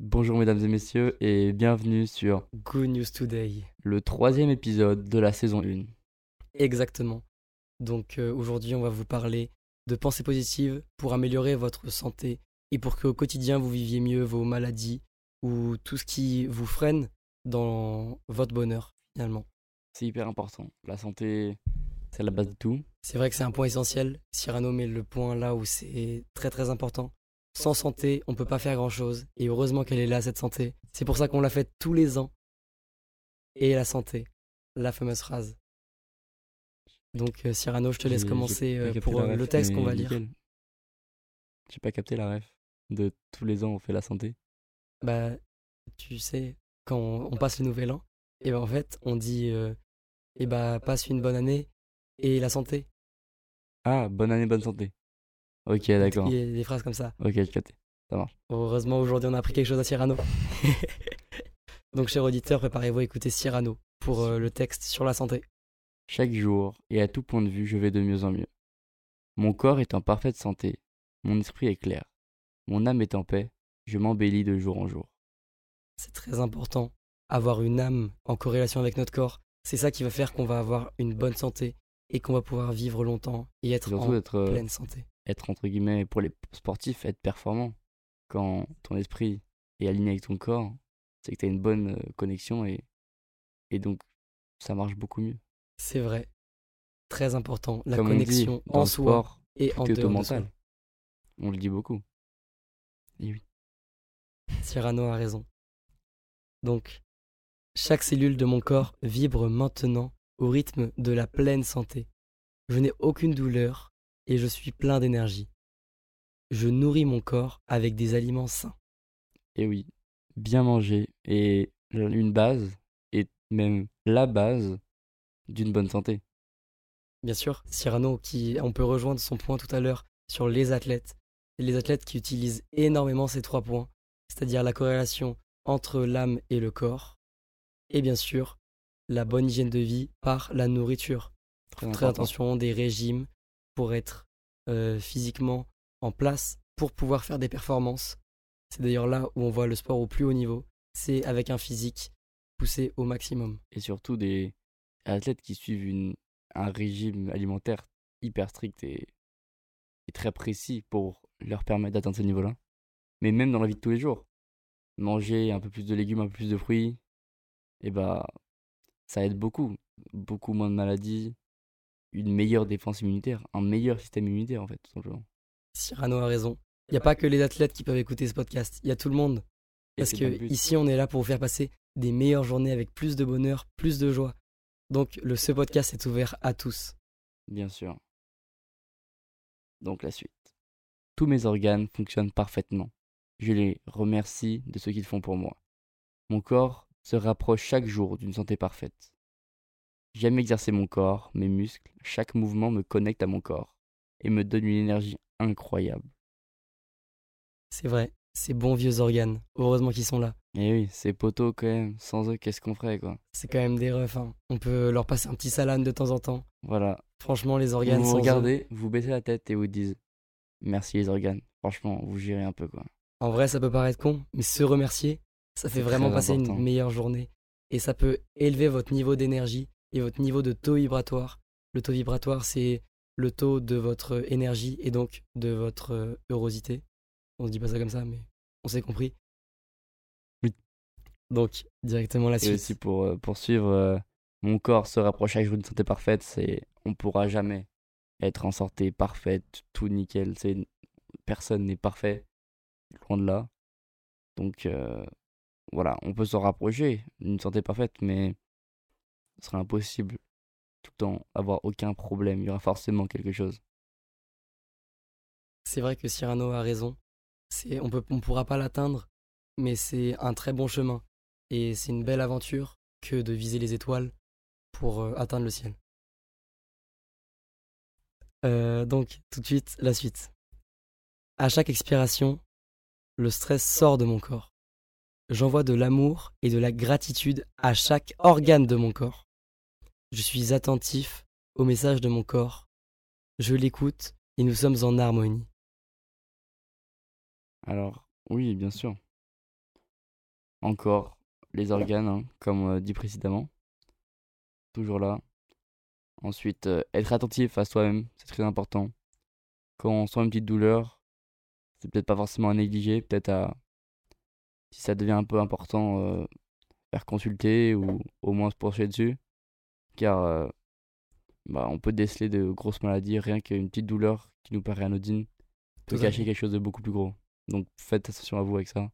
Bonjour mesdames et messieurs et bienvenue sur Good News Today. le troisième épisode de la saison 1. Exactement. Donc euh, aujourd'hui, on va vous parler de pensées positives pour améliorer votre santé et pour qu'au quotidien vous viviez mieux vos maladies ou tout ce qui vous freine dans votre bonheur finalement. C'est hyper important. La santé, c'est la base de tout. C'est vrai que c'est un point essentiel. Cyrano met le point là où c'est très très important. Sans santé, on peut pas faire grand chose. Et heureusement qu'elle est là, cette santé. C'est pour ça qu'on la fait tous les ans. Et la santé, la fameuse phrase. Donc euh, Cyrano, je te laisse commencer euh, pour euh, ref, le texte qu'on va lire. J'ai pas capté la ref de tous les ans on fait la santé. Bah, tu sais, quand on, on passe le nouvel an, et ben en fait, on dit, euh, et bah, passe une bonne année et la santé. Ah, bonne année, bonne santé. Ok, d'accord. Il y a des phrases comme ça. Ok, j'ai capté. Heureusement, aujourd'hui, on a appris quelque chose à Cyrano. Donc, chers auditeurs, préparez-vous à écouter Cyrano pour euh, le texte sur la santé. Chaque jour et à tout point de vue, je vais de mieux en mieux. Mon corps est en parfaite santé, mon esprit est clair, mon âme est en paix, je m'embellis de jour en jour. C'est très important. Avoir une âme en corrélation avec notre corps, c'est ça qui va faire qu'on va avoir une bonne santé et qu'on va pouvoir vivre longtemps et être en être, euh, pleine santé. Être entre guillemets pour les sportifs, être performant. Quand ton esprit est aligné avec ton corps, c'est que tu as une bonne euh, connexion et, et donc ça marche beaucoup mieux. C'est vrai. Très important. La Comme on dit, connexion en soi sport, et en dehors de mental. soi. On le dit beaucoup. Et oui. Cyrano a raison. Donc, chaque cellule de mon corps vibre maintenant au rythme de la pleine santé. Je n'ai aucune douleur et je suis plein d'énergie. Je nourris mon corps avec des aliments sains. Et oui, bien manger est une base et même la base d'une bonne santé. Bien sûr, Cyrano, qui on peut rejoindre son point tout à l'heure sur les athlètes. Les athlètes qui utilisent énormément ces trois points, c'est-à-dire la corrélation entre l'âme et le corps, et bien sûr la bonne hygiène de vie par la nourriture. Très attention, des régimes pour être euh, physiquement en place, pour pouvoir faire des performances. C'est d'ailleurs là où on voit le sport au plus haut niveau, c'est avec un physique poussé au maximum. Et surtout des athlètes qui suivent une, un régime alimentaire hyper strict et, très précis pour leur permettre d'atteindre ce niveau-là. Mais même dans la vie de tous les jours, manger un peu plus de légumes, un peu plus de fruits, et bah ça aide beaucoup. Beaucoup moins de maladies, une meilleure défense immunitaire, un meilleur système immunitaire en fait, tout simplement. Cyrano a raison. Il n'y a pas que les athlètes qui peuvent écouter ce podcast, il y a tout le monde. Parce que ici, on est là pour vous faire passer des meilleures journées avec plus de bonheur, plus de joie. Donc, le, ce podcast est ouvert à tous. Bien sûr. Donc la suite. Tous mes organes fonctionnent parfaitement. Je les remercie de ce qu'ils font pour moi. Mon corps se rapproche chaque jour d'une santé parfaite. J'aime exercer mon corps, mes muscles, chaque mouvement me connecte à mon corps et me donne une énergie incroyable. C'est vrai, ces bons vieux organes, heureusement qu'ils sont là. Et oui, ces poteaux quand même, sans eux, qu'est-ce qu'on ferait quoi? C'est quand même des refs. hein. On peut leur passer un petit salade de temps en temps. Voilà. Franchement, les organes vous sans eux- regardez, vous baissez la tête et vous dites merci les organes. Franchement, vous gérez un peu quoi. En vrai, ça peut paraître con, mais se remercier, ça fait vraiment passer important. une meilleure journée. Et ça peut élever votre niveau d'énergie et votre niveau de taux vibratoire. Le taux vibratoire, c'est le taux de votre énergie et donc de votre euh, heurosité. On se dit pas ça comme ça, mais on s'est compris. Oui. Donc, directement la Et suite. aussi pour euh, poursuivre, euh, mon corps se rapproche chaque jour d'une santé parfaite, c'est on pourra jamais être en santé parfaite, tout nickel. C'est personne n'est parfait, loin de là. Donc euh, voilà, on peut s'en rapprocher d'une santé parfaite, mais ce sera impossible tout le temps avoir aucun problème. Il y aura forcément quelque chose. C'est vrai que Cyrano a raison. On ne pourra pas l'atteindre, mais c'est un très bon chemin. Et c'est une belle aventure que de viser les étoiles pour euh, atteindre le ciel. Euh, donc, tout de suite, la suite. À chaque expiration, le stress sort de mon corps. J'envoie de l'amour et de la gratitude à chaque organe de mon corps. Je suis attentif au message de mon corps. Je l'écoute et nous sommes en harmonie. Alors, oui, bien sûr. encore les organes, hein, comme euh, dit précédemment. Toujours là. Ensuite, euh, être attentif à soi-même, c'est très important. Quand on sent une petite douleur, c'est peut-être pas forcément à négliger, peut-être à. Si ça devient un peu important, euh, faire consulter ou au moins se pencher dessus. Car euh, bah, on peut déceler de grosses maladies, rien qu'une petite douleur qui nous paraît anodine peut cacher quelque chose de beaucoup plus gros. Donc faites attention à vous avec ça.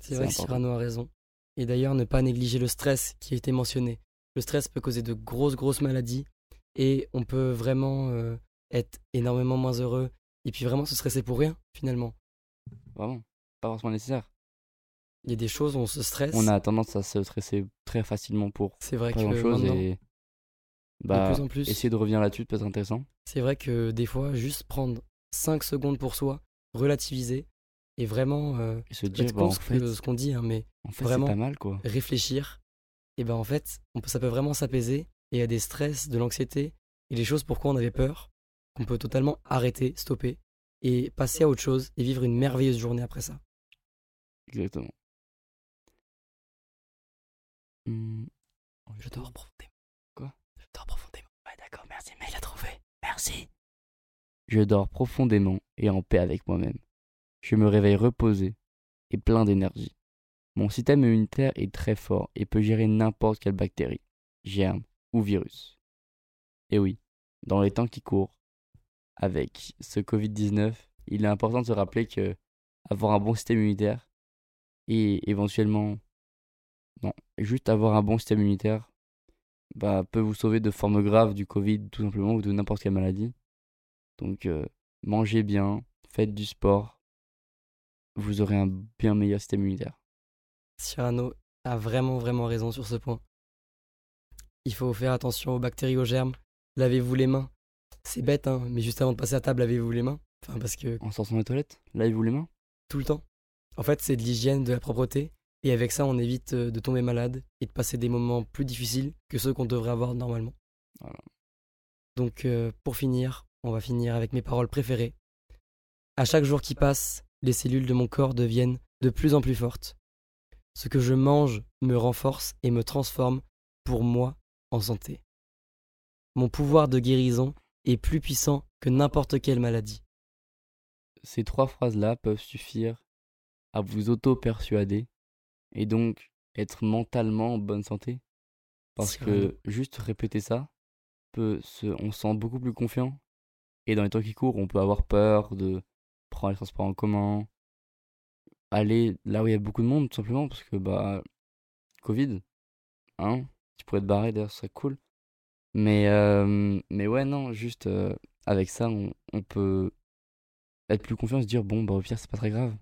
C'est vrai que. Cyrano a raison. Et d'ailleurs, ne pas négliger le stress qui a été mentionné. Le stress peut causer de grosses, grosses maladies et on peut vraiment euh, être énormément moins heureux et puis vraiment se stresser pour rien, finalement. Vraiment, pas forcément nécessaire. Il y a des choses où on se stresse. On a tendance à se stresser très facilement pour C'est vrai pas que grand chose maintenant, et de bah plus en plus, essayer de revenir là-dessus peut être intéressant. c'est vrai que des fois, juste prendre 5 secondes pour soi, relativiser et vraiment euh, Et se dire être bah, en fait, que- ce qu'on dit, hein, mais en fait vraiment, pas mal quoi. réfléchir, et ben en fait, on peut, ça peut vraiment s'apaiser et il y a des stress, de l'anxiété et des choses pourquoi on avait peur qu'on peut totalement arrêter, stopper et passer à autre chose et vivre une merveilleuse journée après ça. Exactement. Hmm, Je dors profondément. Quoi? Je dors profondément. Ouais, d'accord, merci, mais il a trouvé. Merci. Je dors profondément et en paix avec moi-même. Je me réveille reposé et plein d'énergie. Mon système immunitaire est très fort et peut gérer n'importe quelle bactérie, germe ou virus. Et oui, dans les temps qui courent, avec ce Covid-19, il est important de se rappeler que avoir un bon système immunitaire et éventuellement, juste avoir un bon système immunitaire bah, peut vous sauver de formes graves du Covid tout simplement ou de n'importe quelle maladie. Donc euh, mangez bien, faites du sport, vous aurez un bien meilleur système immunitaire. Cyrano a vraiment, vraiment raison sur ce point. Il faut faire attention aux bactéries, aux germes. Lavez-vous les mains. C'est bête, hein, mais juste avant de passer à table, lavez-vous les mains. Enfin, parce que En sortant des toilettes, lavez-vous les mains. tout le temps. En fait, c'est de l'hygiène, de la propreté. Et avec ça, on évite euh, de tomber malade et de passer des moments plus difficiles que ceux qu'on devrait avoir normalement. Voilà. Donc, euh, pour finir, on va finir avec mes paroles préférées. À chaque jour qui passe, les cellules de mon corps deviennent de plus en plus fortes. Ce que je mange me renforce et me transforme pour moi en santé. Mon pouvoir de guérison est plus puissant que n'importe quelle maladie. Ces trois phrases-là peuvent suffire à vous auto-persuader et donc être mentalement en bonne santé? Parce que juste répéter ça, peut se, on se sent beaucoup plus confiant. Et dans les temps qui courent, on peut avoir peur de prendre les transports en commun, aller là où il y a beaucoup de monde, tout simplement, parce que, bah, Covid, hein, tu pourrais te barrer d'ailleurs, ce serait cool. Mais, euh, mais ouais, non, juste euh, avec ça, on, on peut être plus confiant se dire, bon, bah, au pire, c'est pas très grave.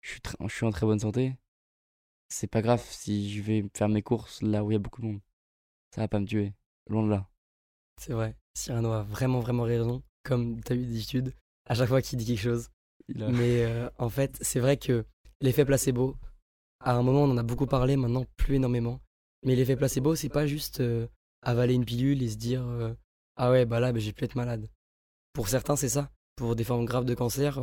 Je suis, je suis en très bonne santé. C'est pas grave si je vais faire mes courses là où il y a beaucoup de monde. Ça va pas me tuer. Loin de là. C'est vrai, Cyrano a vraiment, vraiment raison, comme tu as eu d'habitude, à chaque fois qu'il dit quelque chose. A- Mais euh, en fait, c'est vrai que l'effet placebo, à un moment, on en a beaucoup parlé, maintenant plus énormément. Mais l'effet placebo, c'est pas juste euh, avaler une pilule et se dire euh, Ah ouais, bah là, bah, j'ai pu être malade. Pour certains, c'est ça. Pour des formes graves de cancer,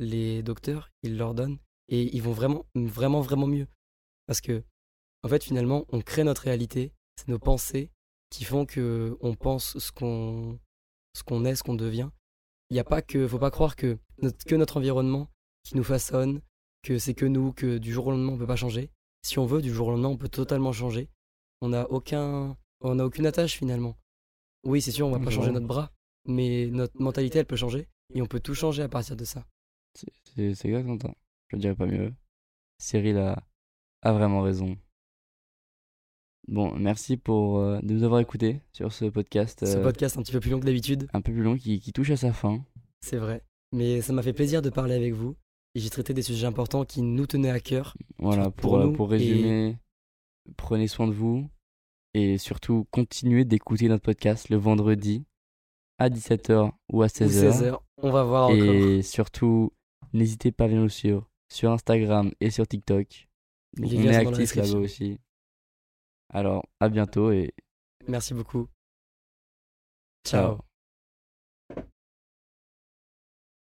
les docteurs, ils leur donnent et ils vont vraiment, vraiment, vraiment mieux. Parce que, en fait, finalement, on crée notre réalité, c'est nos pensées qui font que on pense ce qu'on ce qu'on est, ce qu'on devient. Il n'y a pas que, faut pas croire que notre, que notre environnement qui nous façonne, que c'est que nous, que du jour au lendemain on peut pas changer. Si on veut, du jour au lendemain on peut totalement changer. On n'a aucun, on n'a aucune attache finalement. Oui, c'est sûr, on va pas changer notre bras, mais notre mentalité elle peut changer et on peut tout changer à partir de ça. C'est- exactement ça. Je dirais pas mieux. Cyril a, a vraiment raison. Bon, merci pour euh, de nous avoir écoutés sur ce podcast Ce euh, podcast un petit peu plus long que d'habitude, un peu plus long qui, qui touche à sa fin. c'est vrai, mais ça m'a fait plaisir de parler avec vous et j'ai traité des sujets importants qui nous tenaient à cœur. Voilà, pour, pour euh, nous pour et- résumer, prenez soin de vous et surtout continuez d'écouter notre podcast le vendredi à 17h ou à Ou 16h. 16 heures, on va voir encore. Et surtout, n'hésitez pas à venir nous suivre sur Instagram et sur TikTok. Les on est actifs là-bas aussi. Alors, à bientôt et Merci beaucoup. ciao. Ciao.